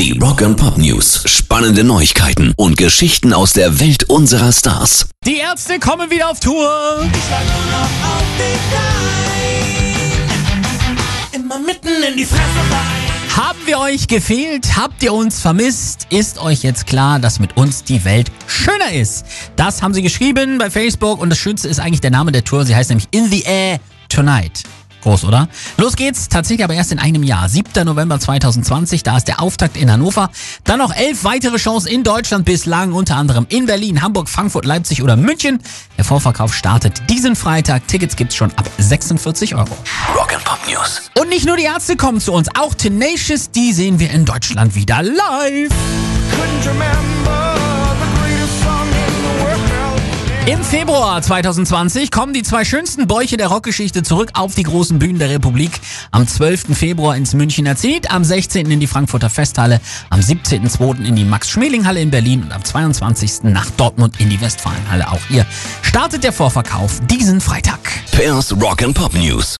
Die Rock and Pop News. Spannende Neuigkeiten und Geschichten aus der Welt unserer Stars. Die Ärzte kommen wieder auf Tour. Immer mitten in die Fresse rein. Haben wir euch gefehlt? Habt ihr uns vermisst? Ist euch jetzt klar, dass mit uns die Welt schöner ist? Das haben sie geschrieben bei Facebook und das Schönste ist eigentlich der Name der Tour. Sie heißt nämlich In the Air Tonight. Groß, oder? Los geht's, tatsächlich aber erst in einem Jahr. 7. November 2020, da ist der Auftakt in Hannover. Dann noch elf weitere Shows in Deutschland bislang, unter anderem in Berlin, Hamburg, Frankfurt, Leipzig oder München. Der Vorverkauf startet diesen Freitag. Tickets gibt's schon ab 46 Euro. Rock and Pop News. Und nicht nur die Ärzte kommen zu uns, auch Tenacious, die sehen wir in Deutschland wieder live. Couldn't remember Im Februar 2020 kommen die zwei schönsten Bäuche der Rockgeschichte zurück auf die großen Bühnen der Republik. Am 12. Februar ins Münchner Zenit, am 16. in die Frankfurter Festhalle, am 17.2. in die Max-Schmeling-Halle in Berlin und am 22. nach Dortmund in die Westfalenhalle. Auch hier startet der Vorverkauf diesen Freitag. Pairs Rock and Pop News.